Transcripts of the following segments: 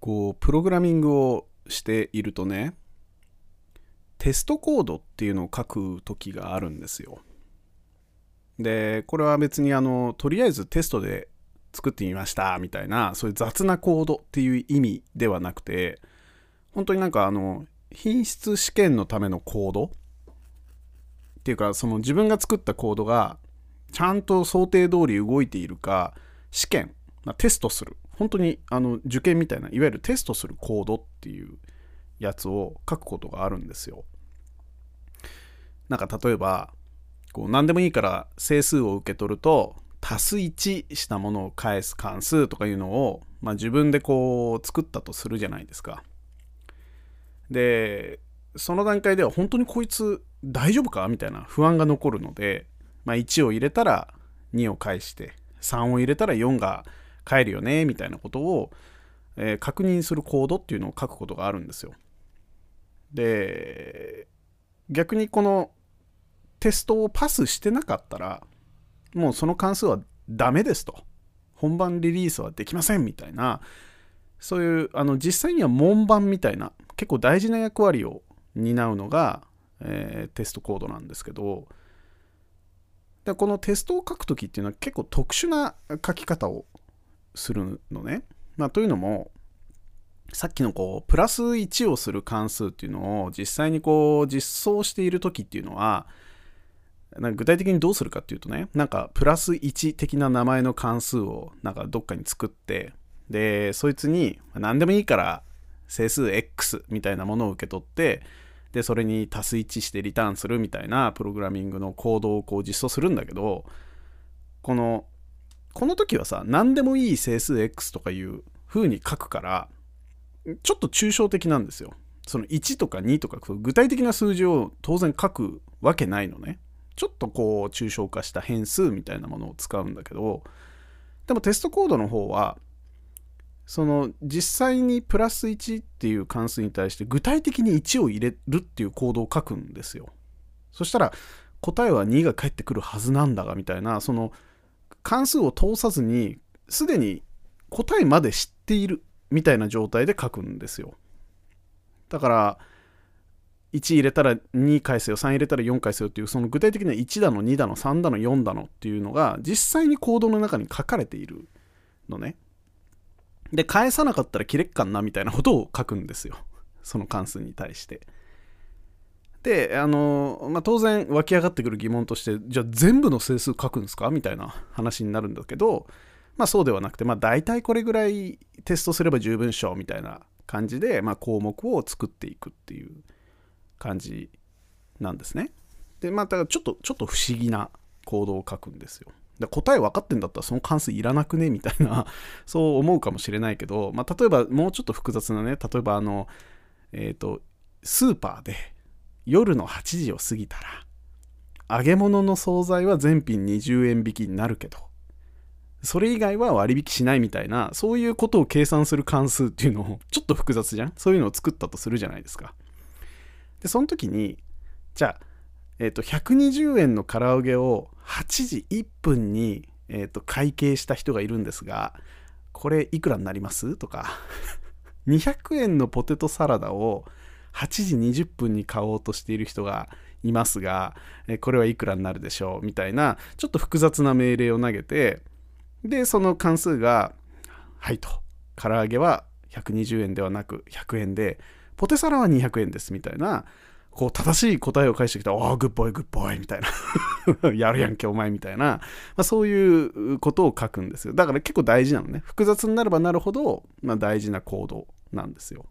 こうプログラミングをしているとねテストコードっていうのを書く時があるんですよ。でこれは別にあのとりあえずテストで作ってみましたみたいなそういう雑なコードっていう意味ではなくて本当になんかあの品質試験のためのコード？っていうかその自分が作ったコードがちゃんと想定通り動いているか試験、まあ、テストする。本当にあの受験みたいないわゆるテストするコードっていうやつを書くことがあるんですよなんか例えばこう何でもいいから整数を受け取ると足す1したものを返す関数とかいうのを、まあ、自分でこう作ったとするじゃないですか。でその段階では本当にこいつ大丈夫かみたいな不安が残るので、まあ、1を入れたら2を返して3を入れたら4が返るよねみたいなことを、えー、確認するコードっていうのを書くことがあるんですよ。で逆にこのテストをパスしてなかったらもうその関数はダメですと本番リリースはできませんみたいなそういうあの実際には門番みたいな結構大事な役割を担うのが、えー、テストコードなんですけどでこのテストを書く時っていうのは結構特殊な書き方をするのね。まあ、というのもさっきのこうプラス1をする関数っていうのを実際にこう実装している時っていうのはなんか具体的にどうするかっていうとねなんかプラス1的な名前の関数をなんかどっかに作ってでそいつに何でもいいから整数 x みたいなものを受け取ってでそれに足す1してリターンするみたいなプログラミングのコードをこう実装するんだけどこのこの時はさ何でもいい整数 x とかいう風に書くからちょっと抽象的なんですよ。その1とか2とか具体的な数字を当然書くわけないのね。ちょっとこう抽象化した変数みたいなものを使うんだけどでもテストコードの方はその実際にプラス1っていう関数に対して具体的に1を入れるっていうコードを書くんですよ。そしたら答えは2が返ってくるはずなんだがみたいなその関数を通さずにすでに答えまで知っているみたいな状態で書くんですよ。だから1入れたら2返せよ3入れたら4返せよっていうその具体的な1だの2だの3だの4だのっていうのが実際にコードの中に書かれているのね。で返さなかったら切れっかんなみたいなことを書くんですよ。その関数に対して。であの、まあ、当然湧き上がってくる疑問としてじゃあ全部の整数書くんですか？みたいな話になるんだけどまあそうではなくてまあ大体これぐらいテストすれば十分っしょみたいな感じで、まあ、項目を作っていくっていう感じなんですね。で、まあ、だちょっと、ちょっと不思議な行動を書くんですよ。で答え分かってんだったらその関数いらなくね？みたいな そう思うかもしれないけど、まあ、例えばもうちょっと複雑なね、例えばあの、えっ、ー、と、スーパーで夜の8時を過ぎたら、揚げ物の惣菜は全品20円引きになるけど、それ以外は割引しないみたいな、そういうことを計算する関数っていうのを、ちょっと複雑じゃん？そういうのを作ったとするじゃないですか。で、その時に、じゃあ、え、ー、と、120円の唐揚げを8時1分に、えっ、ー、と、会計した人がいるんですが、これいくらになります？とか、200円のポテトサラダを8時20分に買おうとしている人がいますが、えこれはいくらになるでしょうみたいな、ちょっと複雑な命令を投げて、で、その関数が、はいと、唐揚げは120円ではなく100円で、ポテサラは200円ですみたいな、こう正しい答えを返してきた、ああ、グッボイ、グッボイみたいな、やるやんけ、お前みたいな、まあ、そういうことを書くんですよ。だから結構大事なのね。複雑になればなるほど、まあ、大事な行動なんですよ。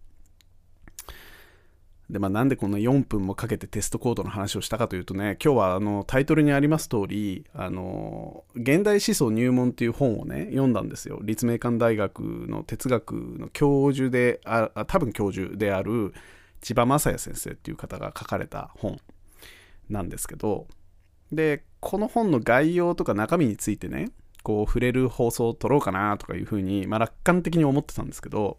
で、まあ、なんでこんな4分もかけてテストコードの話をしたかというとね、今日はあのタイトルにあります通り、あの、現代思想入門っていう本をね、読んだんですよ。立命館大学の哲学の教授であ、多分教授である千葉雅也先生っていう方が書かれた本なんですけど、で、この本の概要とか中身についてね、こう触れる放送を撮ろうかなとかいうふうに、まあ、楽観的に思ってたんですけど、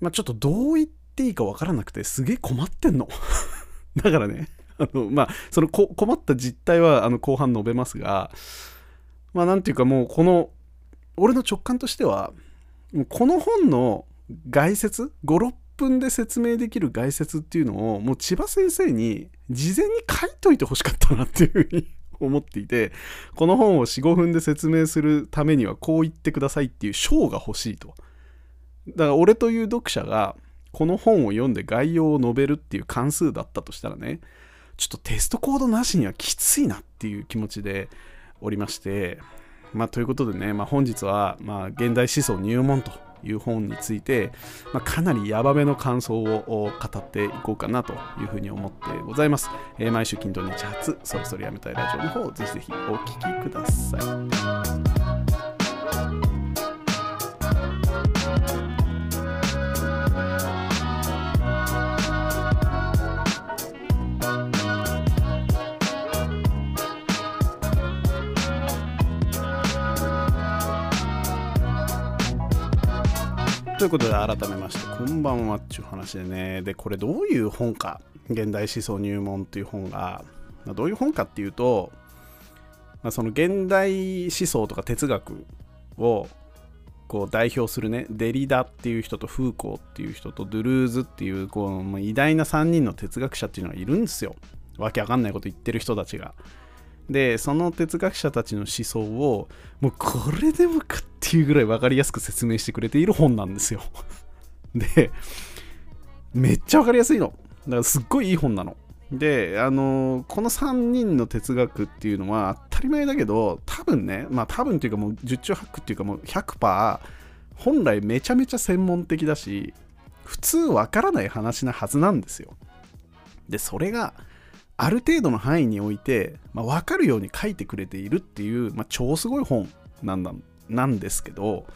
まあ、ちょっとどういったっていいかわからなくてすげえ困ってんの。だからね あのまあそのこ困った実態はあの後半述べますがまあなんていうかもうこの俺の直感としてはこの本の概説56分で説明できる概説っていうのをもう千葉先生に事前に書いといてほしかったなっていうふうに 思っていてこの本を45分で説明するためにはこう言ってくださいっていう章が欲しいと。だから俺という読者がこの本を読んで概要を述べるっていう関数だったとしたらねちょっとテストコードなしにはきついなっていう気持ちでおりましてまあということでね、まあ、本日はまあ現代思想入門という本について、まあ、かなりヤバめの感想を語っていこうかなというふうに思ってございます。えー、毎週金土日発、そろそろやめたいラジオの方、ぜひぜひお聴きください。ということで改めましてこんばんはっていう話でね。でこれどういう本か現代思想入門っていう本が、まあ、どういう本かっていうと、まあ、その現代思想とか哲学をこう代表するねデリダっていう人とフーコーっていう人とドゥルーズっていうこう、偉大な3人の哲学者っていうのがいるんですよ。わけわかんないこと言ってる人たちが。でその哲学者たちの思想をもうこれでもかっていうぐらい分かりやすく説明してくれている本なんですよ。でめっちゃ分かりやすいの。だからすっごいいい本なの。であのこの3人の哲学っていうのは当たり前だけど多分ねまあ多分っていうかもう十中八九っていうかもう100%本来めちゃめちゃ専門的だし普通わからない話なはずなんですよ。でそれがある程度の範囲において、まあ、分かるように書いてくれているっていう、まあ、超すごい本なんだなんですけど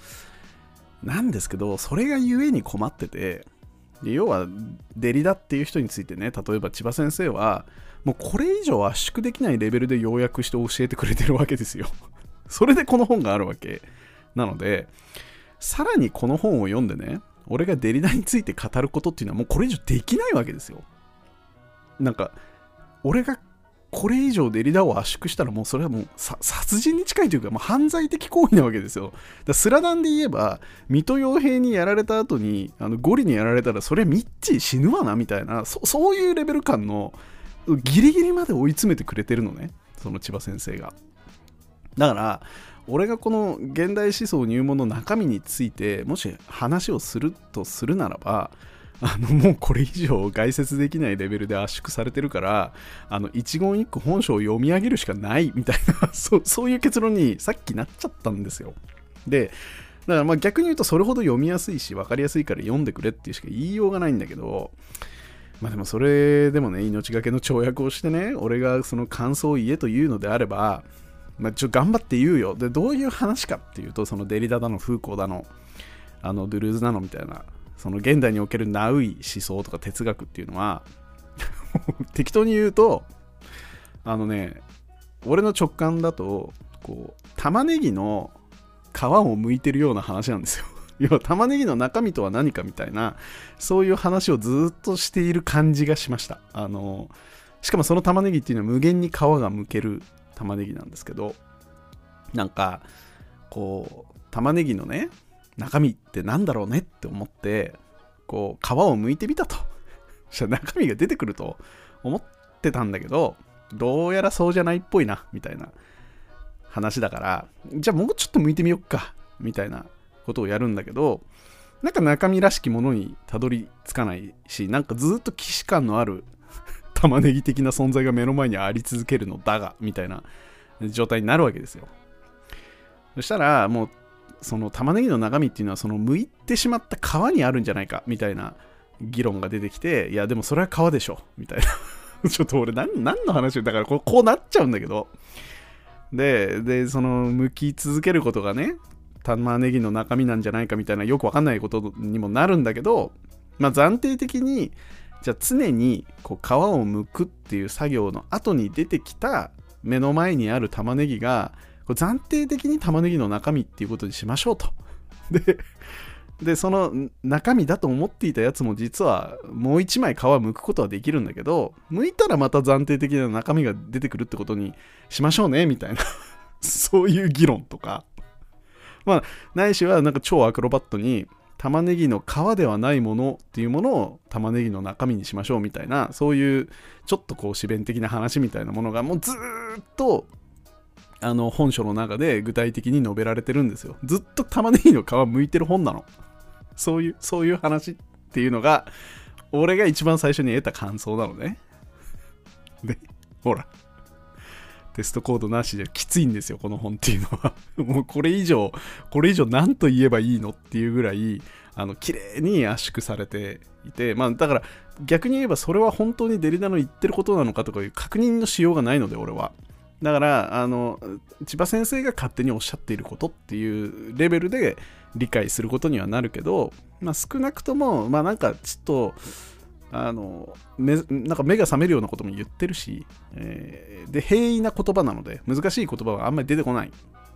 なんですけどそれがゆえに困ってて要はデリダっていう人についてね例えば千葉先生はもうこれ以上圧縮できないレベルで要約して教えてくれてるわけですよ。それでこの本があるわけ。なのでさらにこの本を読んでね俺がデリダについて語ることっていうのはもうこれ以上できないわけですよ。なんか俺がこれ以上デリダを圧縮したらもうそれはもう殺人に近いというかもう犯罪的行為なわけですよ。だスラダンで言えば水戸洋平にやられた後にあのゴリにやられたらそれミッチー死ぬわなみたいなそそういうレベル感のギリギリまで追い詰めてくれてるのねその千葉先生が。だから俺がこの現代思想入門の中身についてもし話をするとするならばあのもうこれ以上概説できないレベルで圧縮されてるからあの一言一句本書を読み上げるしかないみたいな そそういう結論にさっきなっちゃったんですよ。でだからまあ逆に言うとそれほど読みやすいし分かりやすいから読んでくれっていうしか言いようがないんだけどまあでもそれでもね命がけの跳躍をしてね俺がその感想を言えというのであればまあ、ちょ頑張って言うよ。でどういう話かっていうとそのデリダだのフーコーだのあのドゥルーズなのみたいな。その現代におけるナウイ思想とか哲学っていうのは 適当に言うとあのね俺の直感だとこう玉ねぎの皮を剥いてるような話なんですよ。要は玉ねぎの中身とは何かみたいなそういう話をずっとしている感じがしました。あのしかもその玉ねぎっていうのは無限に皮が剥ける玉ねぎなんですけどなんかこう玉ねぎのね中身って何だろうねって思ってこう皮を剥いてみたと。そしたら中身が出てくると思ってたんだけどどうやらそうじゃないっぽいなみたいな話だからじゃあもうちょっと剥いてみよっかみたいなことをやるんだけどなんか中身らしきものにたどり着かないしなんかずっと既視感のある 玉ねぎ的な存在が目の前にあり続けるのだがみたいな状態になるわけですよ。そしたらもうその玉ねぎの中身っていうのはその剥いてしまった皮にあるんじゃないかみたいな議論が出てきていやでもそれは皮でしょみたいな。ちょっと俺何何の話？だからこうなっちゃうんだけど。ででその剥き続けることがね玉ねぎの中身なんじゃないかみたいなよくわかんないことにもなるんだけどまあ暫定的にじゃあ常にこう皮を剥くっていう作業の後に出てきた目の前にある玉ねぎがこれ暫定的に玉ねぎの中身っていうことにしましょうと。で、でその中身だと思っていたやつも実はもう一枚皮剥くことはできるんだけど、剥いたらまた暫定的な中身が出てくるってことにしましょうね、みたいな そういう議論とか、まあ、ないしはなんか超アクロバットに玉ねぎの皮ではないものっていうものを玉ねぎの中身にしましょうみたいなそういうちょっとこう自弁的な話みたいなものがもうずっとあの本書の中で具体的に述べられてるんですよ。ずっと玉ねぎの皮剥いてる本なの。そういうそういう話っていうのが俺が一番最初に得た感想なのね。でほら。テストコードなしできついんですよ、この本っていうのは。もうこれ以上、これ以上何と言えばいいのっていうぐらい、あの、綺麗に圧縮されていて、まあだから逆に言えばそれは本当にデリダの言ってることなのかとかいう確認のしようがないので、俺は。だから、あの、千葉先生が勝手におっしゃっていることっていうレベルで理解することにはなるけど、まあ少なくとも、まあなんかちょっと、あのめなんか目が覚めるようなことも言ってるし、えー、で平易な言葉なので難しい言葉はあんまり出てこない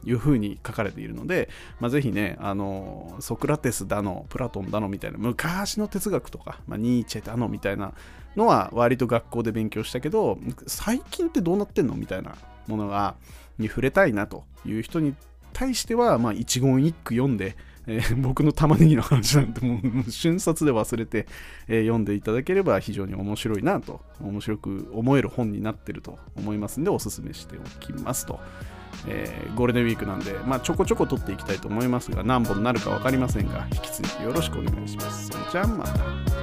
いうふうに書かれているので、まあ、ぜひねあのソクラテスだのプラトンだのみたいな昔の哲学とか、まあ、ニーチェだのみたいなのは割と学校で勉強したけど最近ってどうなってんのみたいなものがに触れたいなという人に対しては、まあ、一言一句読んでえー、僕の玉ねぎの話なんてもう瞬殺で忘れて、えー、読んでいただければ非常に面白いなと、面白く思える本になってると思いますんで、おすすめしておきますと。えー、ゴールデンウィークなんで、まあ、ちょこちょこ撮っていきたいと思いますが、何本になるか分かりませんが、引き続きよろしくお願いします。それじゃあまた。